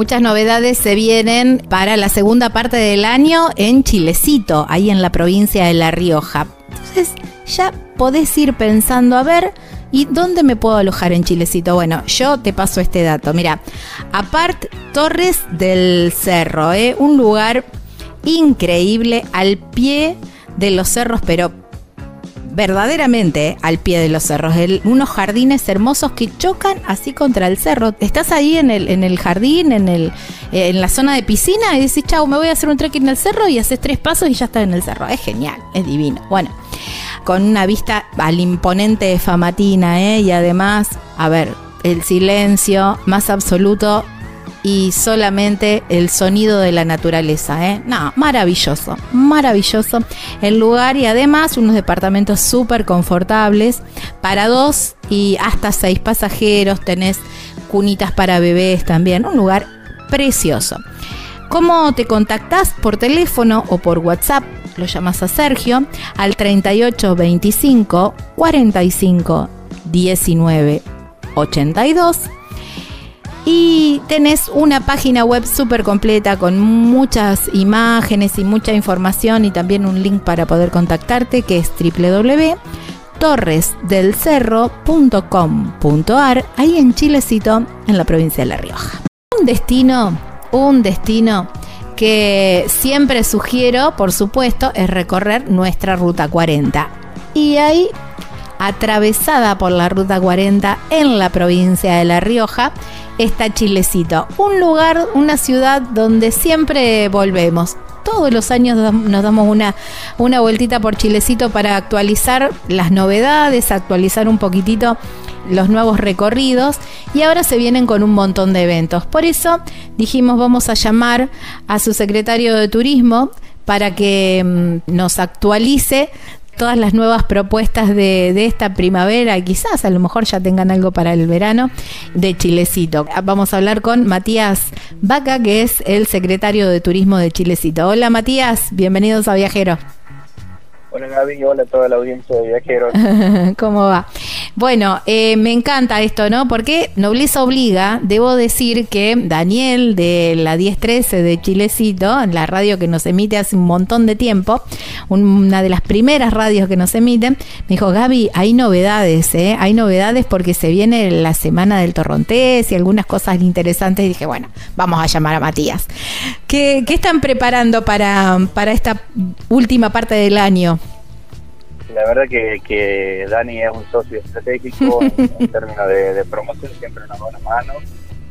Muchas novedades se vienen para la segunda parte del año en Chilecito, ahí en la provincia de La Rioja. Entonces ya podés ir pensando, a ver, ¿y dónde me puedo alojar en Chilecito? Bueno, yo te paso este dato. Mira, apart Torres del Cerro, ¿eh? un lugar increíble al pie de los cerros, pero verdaderamente al pie de los cerros, unos jardines hermosos que chocan así contra el cerro. Estás ahí en el, en el jardín, en, el, en la zona de piscina y dices, chau, me voy a hacer un trekking el cerro y haces tres pasos y ya estás en el cerro. Es genial, es divino. Bueno, con una vista al imponente de Famatina, ¿eh? y además, a ver, el silencio más absoluto y solamente el sonido de la naturaleza. ¿eh? No, maravilloso, maravilloso el lugar y además unos departamentos súper confortables para dos y hasta seis pasajeros. Tenés cunitas para bebés también, un lugar precioso. ¿Cómo te contactás? Por teléfono o por WhatsApp. Lo llamas a Sergio al 3825 45 19 82 y tenés una página web súper completa con muchas imágenes y mucha información y también un link para poder contactarte que es www.torresdelcerro.com.ar ahí en Chilecito, en la provincia de La Rioja. Un destino, un destino que siempre sugiero, por supuesto, es recorrer nuestra Ruta 40. Y ahí atravesada por la Ruta 40 en la provincia de La Rioja, está Chilecito, un lugar, una ciudad donde siempre volvemos. Todos los años nos damos una, una vueltita por Chilecito para actualizar las novedades, actualizar un poquitito los nuevos recorridos y ahora se vienen con un montón de eventos. Por eso dijimos vamos a llamar a su secretario de turismo para que mm, nos actualice todas las nuevas propuestas de, esta primavera, quizás a lo mejor ya tengan algo para el verano, de Chilecito. Vamos a hablar con Matías Vaca, que es el secretario de Turismo de Chilecito. Hola Matías, bienvenidos a Viajero. Hola Gaby, hola a toda la audiencia de Viajeros. ¿Cómo va? Bueno, eh, me encanta esto, ¿no? Porque Nobleza Obliga, debo decir que Daniel de la 1013 de Chilecito, la radio que nos emite hace un montón de tiempo, una de las primeras radios que nos emiten, me dijo, Gaby, hay novedades, ¿eh? Hay novedades porque se viene la semana del Torrontés y algunas cosas interesantes. Y dije, bueno, vamos a llamar a Matías. ¿Qué, qué están preparando para, para esta última parte del año? la verdad que, que Dani es un socio estratégico en, términos de, promoción, siempre una buena mano.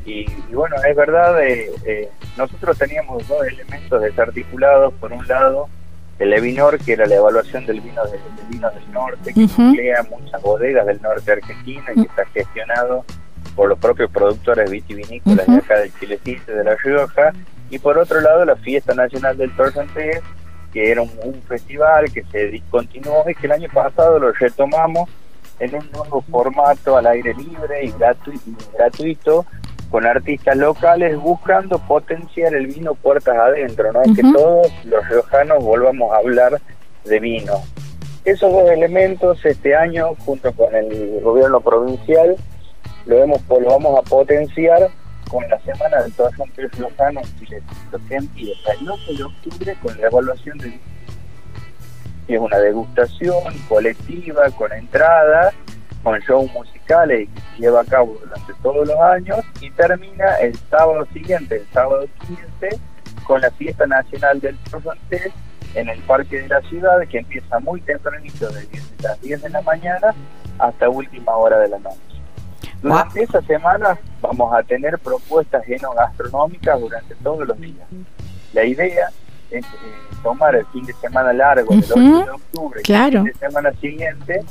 Y, bueno, es verdad, eh, eh, nosotros teníamos dos elementos desarticulados. Por un lado, el Evinor, que era la evaluación del vino, del vino del norte, que emplea muchas bodegas del norte argentino y que está gestionado por los propios productores vitivinícolas de acá del Chilecito de La Rioja. Y por otro lado, la Fiesta Nacional del Torrentés, que era un, festival que se discontinuó y que el año pasado lo retomamos en un nuevo formato al aire libre y gratuito, con artistas locales buscando potenciar el vino puertas adentro, ¿no? Que todos los riojanos volvamos a hablar de vino. Esos dos elementos este año, junto con el gobierno provincial, lo, hemos, lo vamos a potenciar con la semana de todas las Lozano que empieza el 8 de octubre con la evaluación de es una degustación colectiva con entrada, con shows musicales que se lleva a cabo durante todos los años y termina el sábado siguiente, el sábado 15, con la fiesta nacional del francés en el parque de la ciudad que empieza muy tempranito de las 10 de la mañana hasta última hora de la noche. Durante esa semana vamos a tener propuestas genogastronómicas durante todos los días. La idea es eh, tomar el fin de semana largo del 8 de octubre claro. y el fin de semana siguiente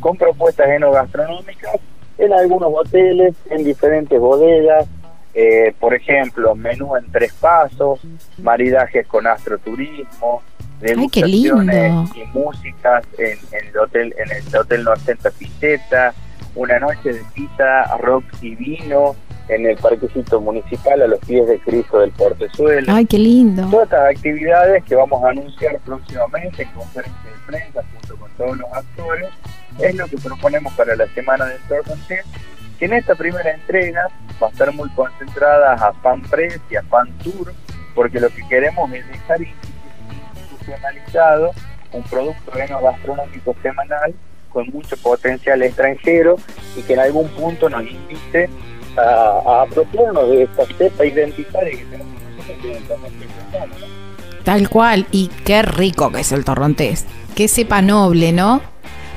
con propuestas genogastronómicas en algunos hoteles, en diferentes bodegas, eh, por ejemplo, menú en tres pasos, maridajes con astroturismo, degustaciones y músicas en, el hotel en el hotel 90 Piseta, una noche de pizza, rock y vino en el parquecito municipal a los pies de Cristo del Portezuelo. Ay, qué lindo. Todas estas actividades que vamos a anunciar próximamente en conferencia de prensa junto con todos los actores es lo que proponemos para la semana del Torrentel, que en esta primera entrega va a estar muy concentrada a Fan Press y a Fan Tour, porque lo que queremos es dejar institucionalizado un producto gastronómico semanal con mucho potencial extranjero y que en algún punto nos invite a, a apropiarnos de esta cepa identitaria que tenemos Tal cual, y qué rico que es el torrontés, qué cepa noble, ¿no?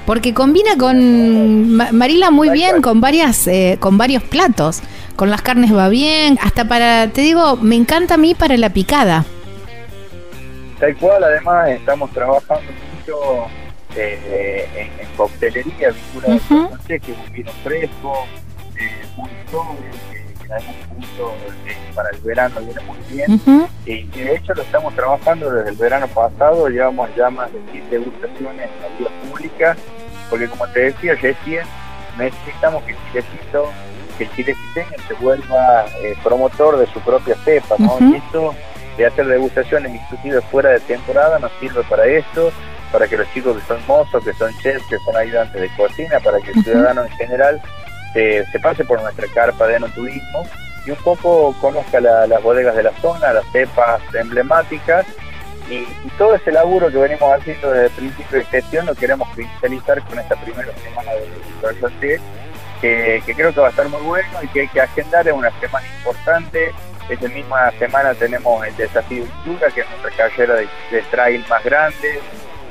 Porque combina con Marila muy bien con varias eh, con varios platos. Con las carnes va bien, hasta para te digo, me encanta a mí para la picada. Tal cual, además estamos trabajando mucho eh, en, coctelería, vinculada uh que es un vino fresco, eh, muy que, en algún punto para el verano viene muy bien. y, de hecho lo estamos trabajando desde el verano pasado, llevamos ya más de 10 degustaciones en la vía pública, porque como te decía recién, necesitamos que el chilecito, que el chileciteño se vuelva eh, promotor de su propia cepa, ¿no? Y esto de hacer degustaciones inclusive fuera de temporada nos sirve para esto, para que los chicos que son mozos, que son chefs, que son ayudantes de cocina, para que el ciudadano en general se, pase por nuestra carpa de enoturismo y un poco conozca las bodegas de la zona, las cepas emblemáticas y, todo ese laburo que venimos haciendo desde el principio de gestión lo queremos cristalizar con esta primera semana de que, que creo que va a estar muy bueno y que hay que agendar, es una semana importante. Esa misma semana tenemos el desafío Cultura, que es nuestra carrera de, trail más grande.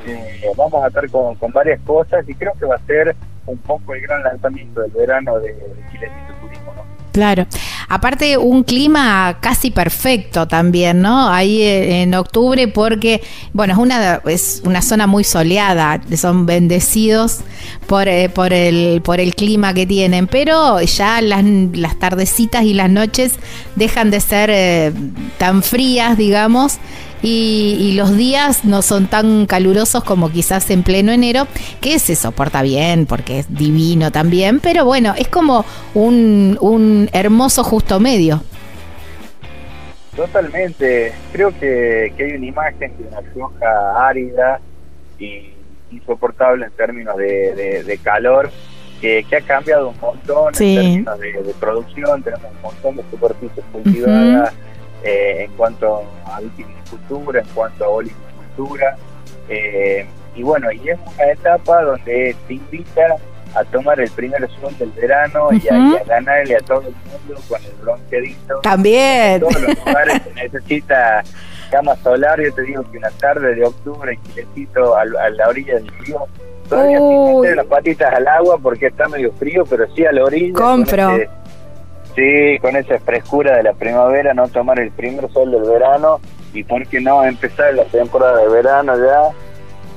Eh, vamos a estar con, varias cosas y creo que va a ser un poco el gran lanzamiento del verano de, Chile Turismo. Claro. Aparte, un clima casi perfecto también, ¿no? Ahí eh, en octubre, porque, bueno, es una, es una zona muy soleada, son bendecidos por, eh, por, el, por el clima que tienen, pero ya las, las tardecitas y las noches dejan de ser eh, tan frías, digamos, y, los días no son tan calurosos como quizás en pleno enero, que se soporta bien porque es divino también, pero bueno, es como un, un hermoso justo medio. Totalmente, creo que, hay una imagen de una Rioja árida y insoportable en términos de, calor, que, ha cambiado un montón en términos de, producción, tenemos un montón de superficies cultivadas. Eh, en cuanto a viticultura, en cuanto a olivicultura. Eh, y bueno, y es una etapa donde te invita a tomar el primer sol del verano y, a, ganarle a todo el mundo con el bronceadito. También. En todos los lugares se necesita cama solar. Yo te digo que una tarde de octubre, quilecito a, la orilla del río, todavía sin meter las patitas al agua porque está medio frío, pero sí a la orilla. Compro. Sí, con esa frescura de la primavera, no tomar el primer sol del verano y por qué no empezar la temporada de verano ya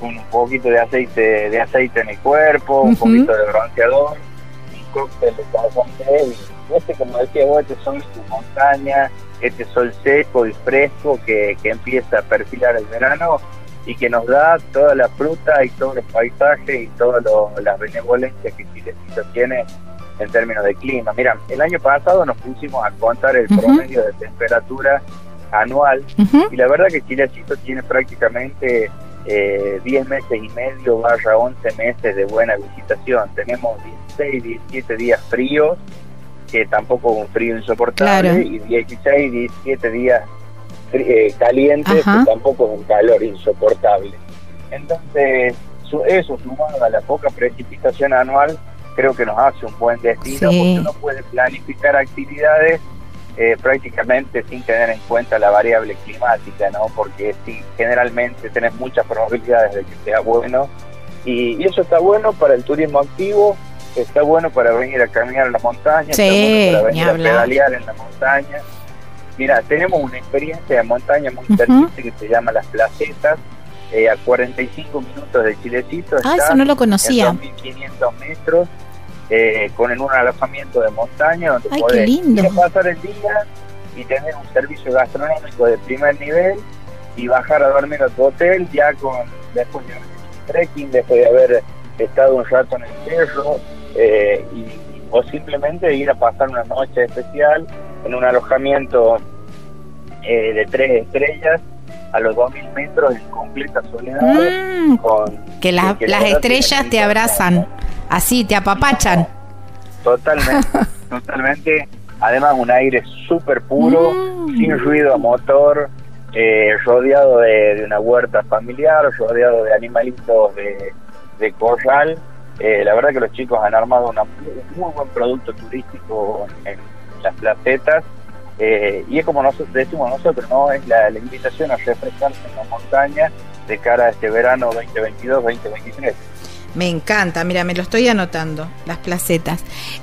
con un poquito de aceite de aceite en el cuerpo, un poquito de bronceador, un cóctel de y este como decía vos, este sol de montaña, este sol seco y fresco que, que empieza a perfilar el verano y que nos da toda la fruta y todos los paisajes y todas las benevolencias que Chilecito tiene en términos de clima. Mira, el año pasado nos pusimos a contar el promedio de temperatura anual y la verdad que Chilecito tiene prácticamente eh, 10 meses y medio barra 11 meses de buena visitación. Tenemos 16, 17 días fríos, que tampoco un frío insoportable, y 16, 17 días eh, calientes, que tampoco es un calor insoportable. Entonces, eso sumado a la poca precipitación anual, creo que nos hace un buen destino porque uno puede planificar actividades eh, prácticamente sin tener en cuenta la variable climática, ¿no? Porque si generalmente tenés muchas probabilidades de que sea bueno y, eso está bueno para el turismo activo, está bueno para venir a caminar en la montaña, está bueno para venir a pedalear en la montaña. Mira, tenemos una experiencia de montaña muy interesante que se llama Las Placetas, eh, a 45 minutos de Chilecito. Ah, eso no lo conocía. En 2.500 metros eh, con en un alojamiento de montaña donde Ay, podés lindo. ir a pasar el día y tener un servicio gastronómico de primer nivel y bajar a dormir a tu hotel ya con después de haber hecho trekking, después de haber estado un rato en el cerro eh, y, o simplemente ir a pasar una noche especial en un alojamiento eh, de tres estrellas a los 2000 metros en completa soledad Mm, con que la- que las estrellas te abrazan, así te apapachan. Totalmente, totalmente. Además, un aire súper puro, Mm. sin ruido a motor, eh, rodeado de, de una huerta familiar, rodeado de animalitos de, de corral. Eh, la verdad que los chicos han armado una- un muy buen producto turístico en las placetas. Eh, y es como nosotros decimos nosotros, ¿no? Es la, invitación a refrescarse en la montaña de cara a este verano 2022-2023. Me encanta, mira, me lo estoy anotando, las placetas.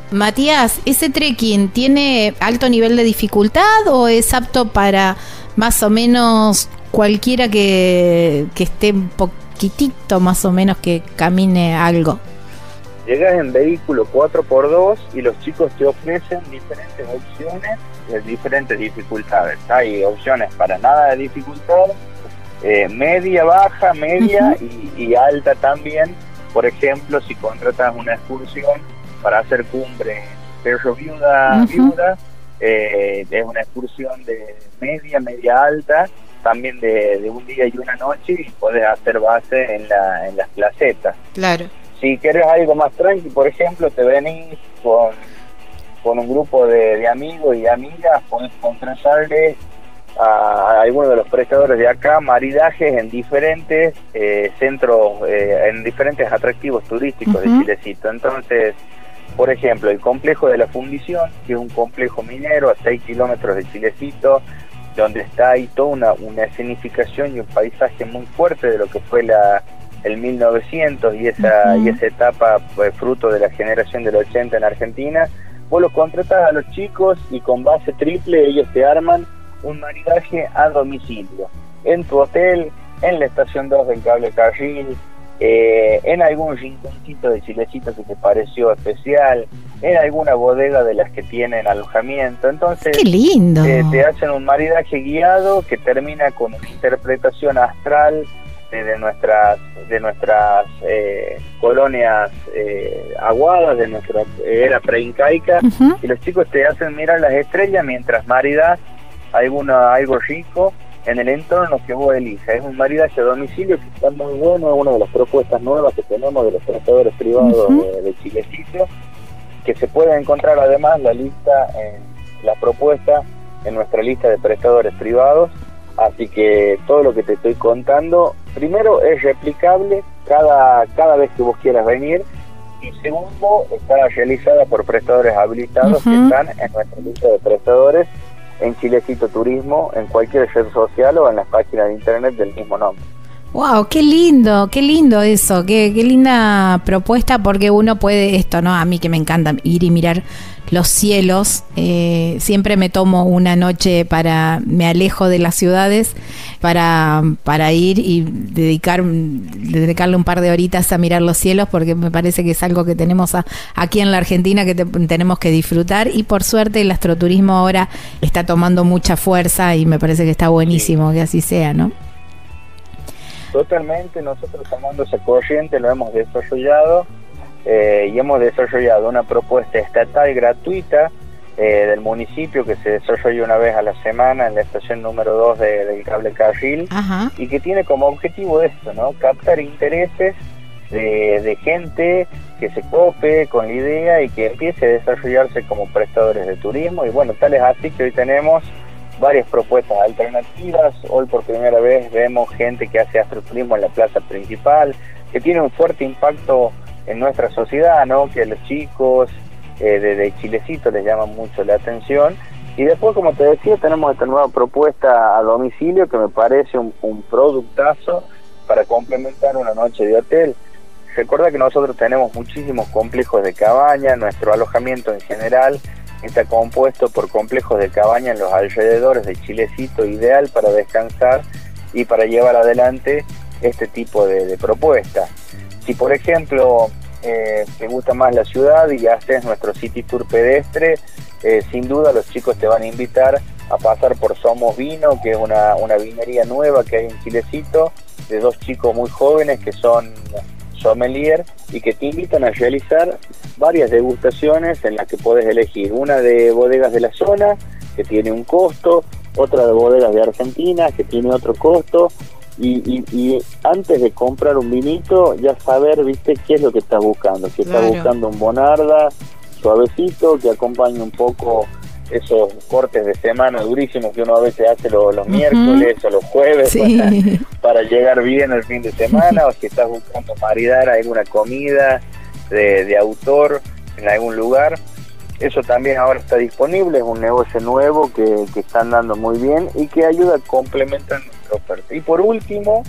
Matías, ¿ese trekking tiene alto nivel de dificultad o es apto para más o menos cualquiera que, que esté un poquitito más o menos que camine algo? Llegas en vehículo 4x2 y los chicos te ofrecen diferentes opciones de diferentes dificultades. Hay opciones para nada de dificultad, eh, media, baja, media y, y alta también. Por ejemplo, si contratas una excursión para hacer cumbre Perro Viuda, Ujú. Viuda eh, es una excursión de media, media alta, también de, de un día y una noche y puedes hacer base en, la, en las placetas. Claro. Si quieres algo más tranqui, por ejemplo, te venís con, con un grupo de, de amigos y amigas, podés contratarle a, a alguno de los prestadores de acá maridajes en diferentes eh, centros, eh, en diferentes atractivos turísticos de Chilecito. Entonces, por ejemplo, el complejo de la fundición, que es un complejo minero a 6 kilómetros de Chilecito, donde está ahí toda una, una escenificación y un paisaje muy fuerte de lo que fue la, el 1900 y esa, y esa etapa pues, fruto de la generación del 80 en Argentina. Vos los contratás a los chicos y con base triple ellos te arman un maridaje a domicilio, en tu hotel, en la estación 2 del cable carril, eh, en algún rinconcito de Chilecito que te pareció especial, en alguna bodega de las que tienen alojamiento. Entonces, Qué lindo. eh, te hacen un maridaje guiado que termina con una interpretación astral de, de nuestras de nuestras eh, colonias eh, aguadas de nuestra era preincaica Ujú. y los chicos te hacen mirar las estrellas mientras maridas alguna algo rico en el entorno que vos elijas. Es un maridaje a domicilio que está muy bueno, es una de las propuestas nuevas que tenemos de los prestadores privados de, de Chilecito, que se puede encontrar además la lista, en la propuesta en nuestra lista de prestadores privados. Así que todo lo que te estoy contando, primero es replicable cada, cada vez que vos quieras venir y segundo está realizada por prestadores habilitados que están en nuestra lista de prestadores en Chilecito Turismo, en cualquier red social o en las páginas de internet del mismo nombre. Wow, qué lindo, qué lindo eso, qué, qué linda propuesta porque uno puede esto, ¿no? A mí que me encanta ir y mirar los cielos, eh, siempre me tomo una noche para, me alejo de las ciudades para, para ir y dedicar, dedicarle un par de horitas a mirar los cielos porque me parece que es algo que tenemos a- aquí en la Argentina que te- tenemos que disfrutar y por suerte el astroturismo ahora está tomando mucha fuerza y me parece que está buenísimo que así sea, ¿no? Totalmente, nosotros tomando esa corriente lo hemos desarrollado eh, y hemos desarrollado una propuesta estatal gratuita eh, del municipio que se desarrolla una vez a la semana en la estación número 2 de- del cable carril Ajá. y que tiene como objetivo esto, ¿no? Captar intereses de, de gente que se cope con la idea y que empiece a desarrollarse como prestadores de turismo y bueno, tal es así que hoy tenemos varias propuestas alternativas. Hoy por primera vez vemos gente que hace astroturismo en la plaza principal, que tiene un fuerte impacto en nuestra sociedad, ¿no? Que a los chicos eh, de, de Chilecito les llama mucho la atención. Y después, como te decía, tenemos esta nueva propuesta a domicilio que me parece un, un productazo para complementar una noche de hotel. Recuerda que nosotros tenemos muchísimos complejos de cabaña, nuestro alojamiento en general está compuesto por complejos de cabaña en los alrededores de Chilecito, ideal para descansar y para llevar adelante este tipo de, de propuestas. Si por ejemplo eh, te gusta más la ciudad y haces nuestro City Tour pedestre, eh, sin duda los chicos te van a invitar a pasar por Somos Vino, que es una, una vinería nueva que hay en Chilecito, de dos chicos muy jóvenes que son sommelier y que te invitan a realizar varias degustaciones en las que puedes elegir. Una de bodegas de la zona, que tiene un costo, otra de bodegas de Argentina, que tiene otro costo, y, antes de comprar un vinito, ya saber, viste, qué es lo que estás buscando. Si estás buscando un Bonarda suavecito, que acompañe un poco esos cortes de semana durísimos que uno a veces hace los, miércoles o los jueves para, llegar bien el fin de semana, o si estás buscando maridar alguna comida de, de autor en algún lugar. Eso también ahora está disponible, es un negocio nuevo que, que están dando muy bien y que ayuda a complementar nuestra oferta. Y por último,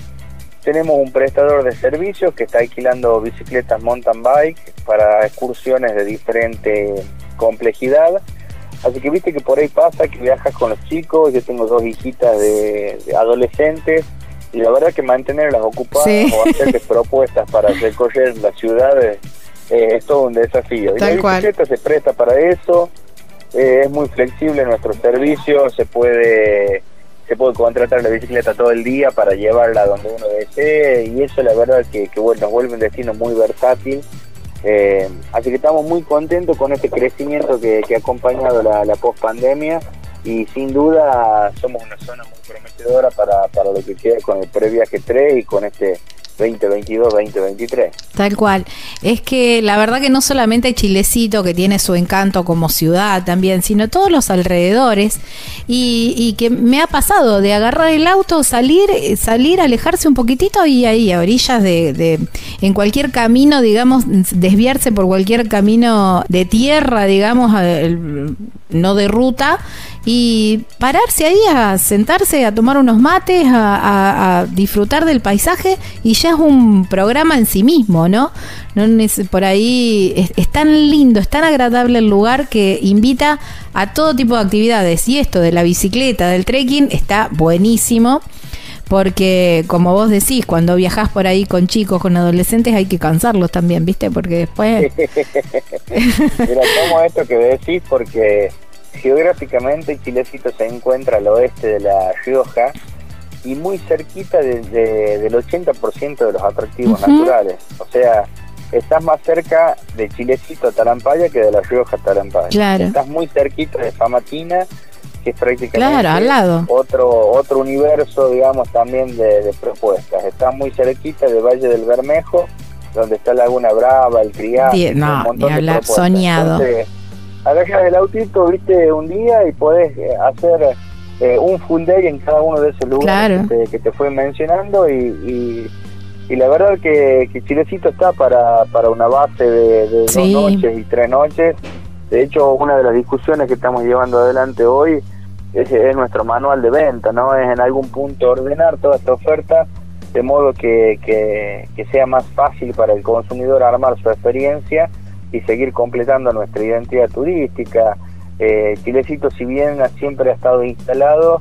tenemos un prestador de servicios que está alquilando bicicletas mountain bike para excursiones de diferente complejidad Así que viste que por ahí pasa que viajas con los chicos, yo tengo dos hijitas de, adolescentes y la verdad que mantenerlas ocupadas o hacerles propuestas para recorrer las ciudades eh, es todo un desafío. y la bicicleta se presta para eso, eh, es muy flexible nuestro servicio, se puede se puede contratar la bicicleta todo el día para llevarla donde uno desee y eso la verdad que, que bueno, nos vuelve un destino muy versátil eh, así que estamos muy contentos con este crecimiento que, ha acompañado la, la post-pandemia y sin duda somos una zona muy prometedora para, para lo que queda con el previaje 3 y con este 2022-2023. Tal cual. Es que la verdad que no solamente Chilecito, que tiene su encanto como ciudad también, sino todos los alrededores. Y, que me ha pasado de agarrar el auto, salir, salir, alejarse un poquitito y ahí, a orillas de, de en cualquier camino, digamos, desviarse por cualquier camino de tierra, digamos, no de ruta y pararse ahí a sentarse, a tomar unos mates, a, disfrutar del paisaje y ya es un programa en sí mismo, ¿no? no por ahí es, tan lindo, es tan agradable el lugar que invita a todo tipo de actividades y esto de la bicicleta, del trekking está buenísimo. Porque, como vos decís, cuando viajás por ahí con chicos, con adolescentes, hay que cansarlos también, ¿viste? Porque después. Mira, tomo esto que decís porque Geográficamente Chilecito se encuentra al oeste de La Rioja y muy cerquita de, del 80% de los atractivos naturales. O sea, estás más cerca de Chilecito Tarampaya que de La Rioja Tarampaya. Estás muy cerquita de Famatina, que es prácticamente al lado. otro otro universo, digamos, también de, propuestas. Estás muy cerquita de Valle del Bermejo, donde está Laguna Brava, el Criado, no, un montón soñado agarras el autito, viste, un día y podés eh, hacer eh, un full day en cada uno de esos lugares que, te, fue mencionando y, y, la verdad que, que, Chilecito está para, para una base de, dos noches y tres noches. De hecho, una de las discusiones que estamos llevando adelante hoy es, es nuestro manual de venta, ¿no? Es en algún punto ordenar toda esta oferta de modo que, que, que sea más fácil para el consumidor armar su experiencia y seguir completando nuestra identidad turística. Eh, Chilecito, si bien siempre ha estado instalado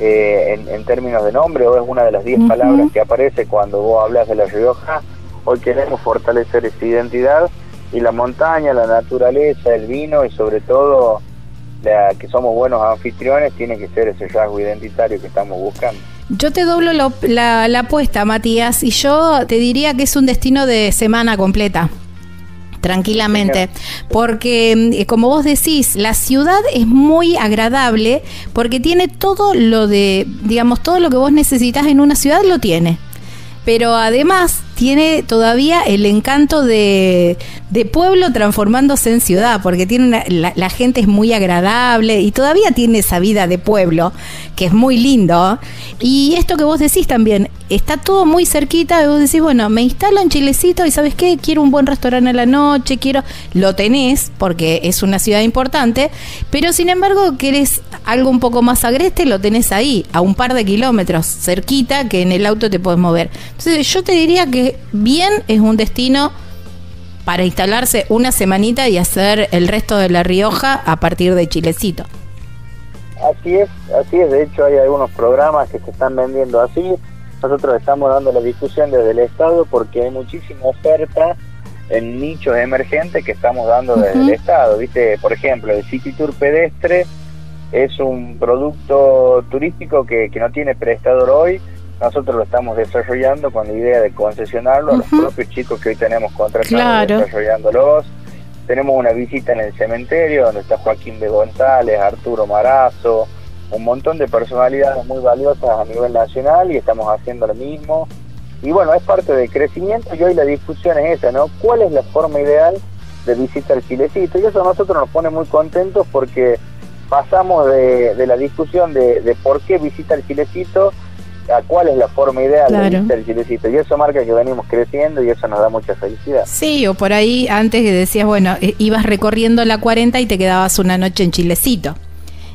eh, en, términos de nombre, o es una de las 10 palabras que aparece cuando vos hablas de La Rioja, hoy queremos fortalecer esa identidad y la montaña, la naturaleza, el vino y sobre todo la, que somos buenos anfitriones tiene que ser ese rasgo identitario que estamos buscando. Yo te doblo la, la apuesta, Matías, y yo te diría que es un destino de semana completa tranquilamente, porque eh, como vos decís, la ciudad es muy agradable porque tiene todo lo de, digamos, todo lo que vos necesitas en una ciudad lo tiene. Pero además tiene todavía el encanto de, pueblo transformándose en ciudad, porque tiene la, gente es muy agradable y todavía tiene esa vida de pueblo, que es muy lindo. Y esto que vos decís también, está todo muy cerquita, y vos decís, bueno, me instalo en Chilecito y ¿sabes qué? Quiero un buen restaurante a la noche, quiero... Lo tenés, porque es una ciudad importante, pero sin embargo querés algo un poco más agreste, lo tenés ahí, a un par de kilómetros, cerquita, que en el auto te puedes mover. Entonces yo te diría que bien es un destino para instalarse una semanita y hacer el resto de La Rioja a partir de Chilecito. Así es, así es. De hecho, hay algunos programas que se están vendiendo así. Nosotros estamos dando la discusión desde el Estado porque hay muchísima oferta en nichos emergentes que estamos dando desde el Estado. ¿viste? Por ejemplo, el City Tour pedestre es un producto turístico que, que no tiene prestador hoy. Nosotros lo estamos desarrollando con la idea de concesionarlo a los propios chicos que hoy tenemos contratados desarrollándolos. Tenemos una visita en el cementerio donde está Joaquín de González, Arturo Marazo, un montón de personalidades muy valiosas a nivel nacional y estamos haciendo lo mismo. Y bueno, es parte del crecimiento y hoy la discusión es esa, ¿no? ¿Cuál es la forma ideal de visitar Chilecito? Y eso a nosotros nos pone muy contentos porque pasamos de, la discusión de, por qué visita el Chilecito a cuál es la forma ideal de visitar el Chilecito. Y eso marca que venimos creciendo y eso nos da mucha felicidad. Sí, o por ahí antes que decías, bueno, eh, ibas recorriendo la 40 y te quedabas una noche en Chilecito.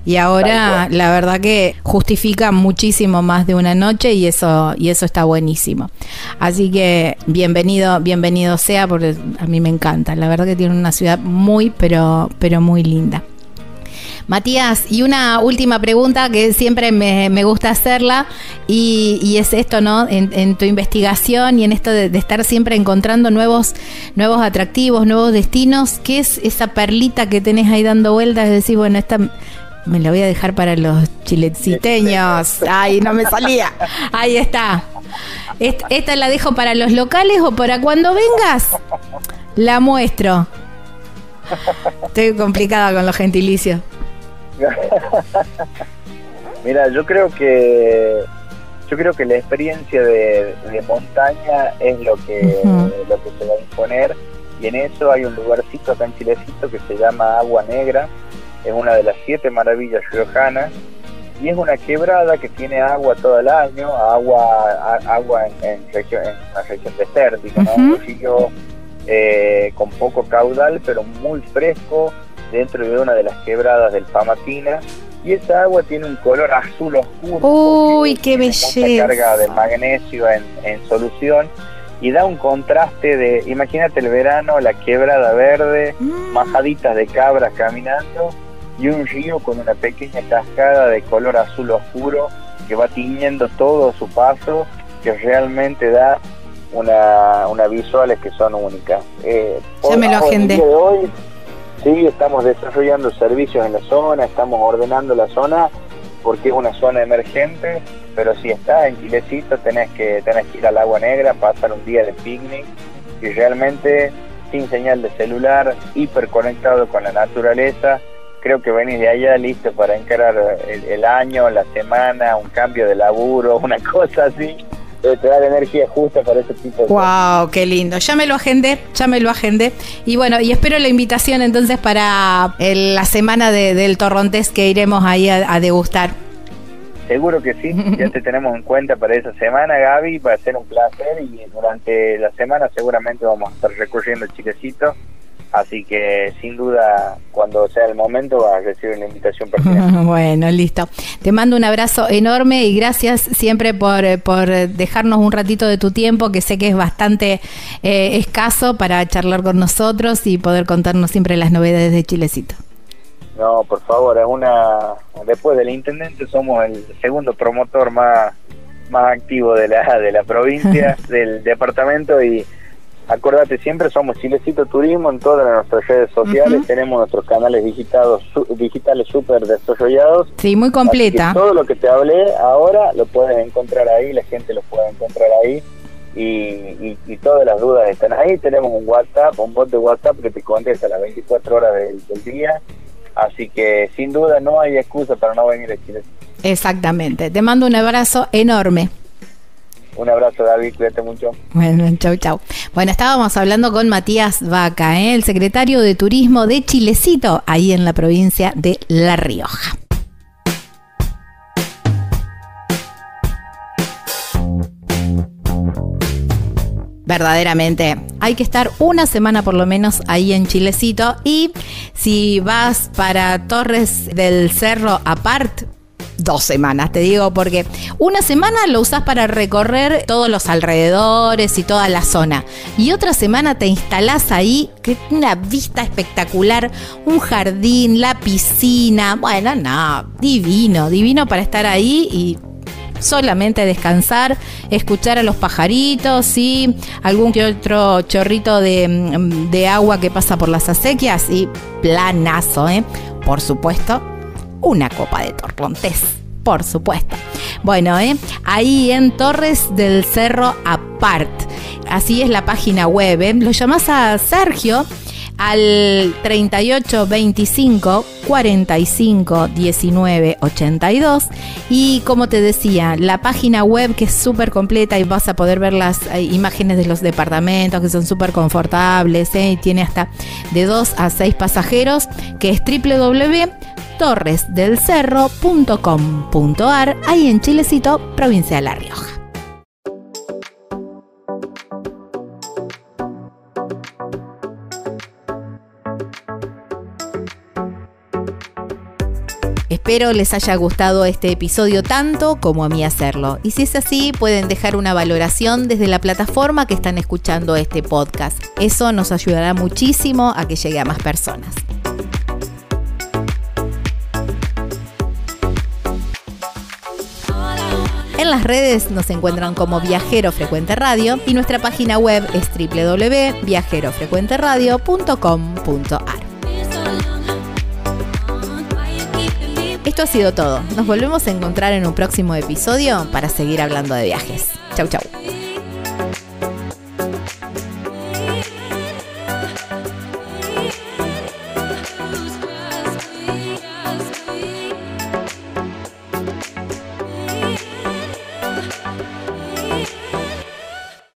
Y ahora la verdad que justifica muchísimo más de una noche y eso y eso está buenísimo. Así que bienvenido, bienvenido sea porque a mí me encanta. La verdad que tiene una ciudad muy pero pero muy linda. Matías, y una última pregunta que siempre me, gusta hacerla, y, es esto, ¿no? En, tu investigación y en esto de, estar siempre encontrando nuevos, nuevos atractivos, nuevos destinos, ¿qué es esa perlita que tenés ahí dando vueltas? Es decir, bueno, esta me la voy a dejar para los chileciteños. Ay, no me salía. Ahí está. ¿Esta la dejo para los locales o para cuando vengas? La muestro. Estoy complicada con los gentilicios. Mira, yo creo que yo creo que la experiencia de, montaña es lo que lo que se va a imponer. Y en eso hay un lugarcito acá en Chilecito que se llama Agua Negra. Es una de las siete maravillas riojanas. Y es una quebrada que tiene agua todo el año, agua agua en, en, una región desértica, un río eh, con poco caudal pero muy fresco dentro de una de las quebradas del Pamatina y esa agua tiene un color azul oscuro. Uy, qué belleza. carga de magnesio en, en solución y da un contraste de, imagínate el verano, la quebrada verde, mm. majaditas de cabras caminando y un río con una pequeña cascada de color azul oscuro que va tiñendo todo su paso, que realmente da una, una visuales que son únicas. Eh, ya me lo agendé. Hoy, sí, estamos desarrollando servicios en la zona, estamos ordenando la zona porque es una zona emergente, pero si estás en Chilecito tenés que, tenés que ir al Agua Negra, pasar un día de picnic y realmente sin señal de celular, hiper conectado con la naturaleza, creo que venís de allá listo para encarar el, año, la semana, un cambio de laburo, una cosa así. Eh, te da la energía justa para ese tipo de wow, qué lindo. Ya me lo agendé, ya me lo agendé. Y bueno, y espero la invitación entonces para la semana del Torrontés que iremos ahí a, degustar. Seguro que sí, ya te tenemos en cuenta para esa semana, Gaby, va a ser un placer y durante la semana seguramente vamos a estar recurriendo el chiquecito Así que sin duda, cuando sea el momento, vas a recibir una invitación personal. bueno, listo. Te mando un abrazo enorme y gracias siempre por, por dejarnos un ratito de tu tiempo, que sé que es bastante eh, escaso para charlar con nosotros y poder contarnos siempre las novedades de Chilecito. No, por favor, es una. Después del intendente, somos el segundo promotor más, más activo de la, de la provincia, del departamento y Acordate, siempre somos Chilecito Turismo en todas nuestras redes sociales, tenemos nuestros canales digitados, digitales súper desarrollados. Sí, muy completa. Todo lo que te hablé ahora lo puedes encontrar ahí, la gente lo puede encontrar ahí y, todas las dudas están ahí. Tenemos un WhatsApp, un bot de WhatsApp que te contesta a las 24 horas del, día, así que sin duda no hay excusa para no venir a Chile. Exactamente, te mando un abrazo enorme. Un abrazo, David, cuídate mucho. Bueno, chau, chau. Bueno, estábamos hablando con Matías Vaca, ¿eh? el secretario de Turismo de Chilecito, ahí en la provincia de La Rioja. verdaderamente hay que estar una semana por lo menos ahí en Chilecito y si vas para Torres del Cerro aparte dos semanas, te digo, porque una semana lo usas para recorrer todos los alrededores y toda la zona. Y otra semana te instalás ahí, que una vista espectacular, un jardín, la piscina. Bueno, no, divino, divino para estar ahí y solamente descansar, escuchar a los pajaritos y algún que otro chorrito de, mm, de agua que pasa por las acequias y planazo, ¿eh? Por supuesto, una copa de torrontés, por supuesto. Bueno, ¿eh? ahí en Torres del Cerro Apart. Así es la página web. ¿eh? Lo llamas a Sergio al 38 25 45 19 82 y como te decía la página web que es súper completa y vas a poder ver las eh, imágenes de los departamentos que son súper confortables ¿eh? y tiene hasta de 2 a 6 pasajeros que es www.torresdelcerro.com.ar ahí en Chilecito, provincia de La Rioja. Espero les haya gustado este episodio tanto como a mí hacerlo. Y si es así, pueden dejar una valoración desde la plataforma que están escuchando este podcast. Eso nos ayudará muchísimo a que llegue a más personas. En las redes nos encuentran como Viajero Frecuente Radio y nuestra página web es www.viajerofrecuenteradio.com.ar. Esto ha sido todo. Nos volvemos a encontrar en un próximo episodio para seguir hablando de viajes. Chau, chau.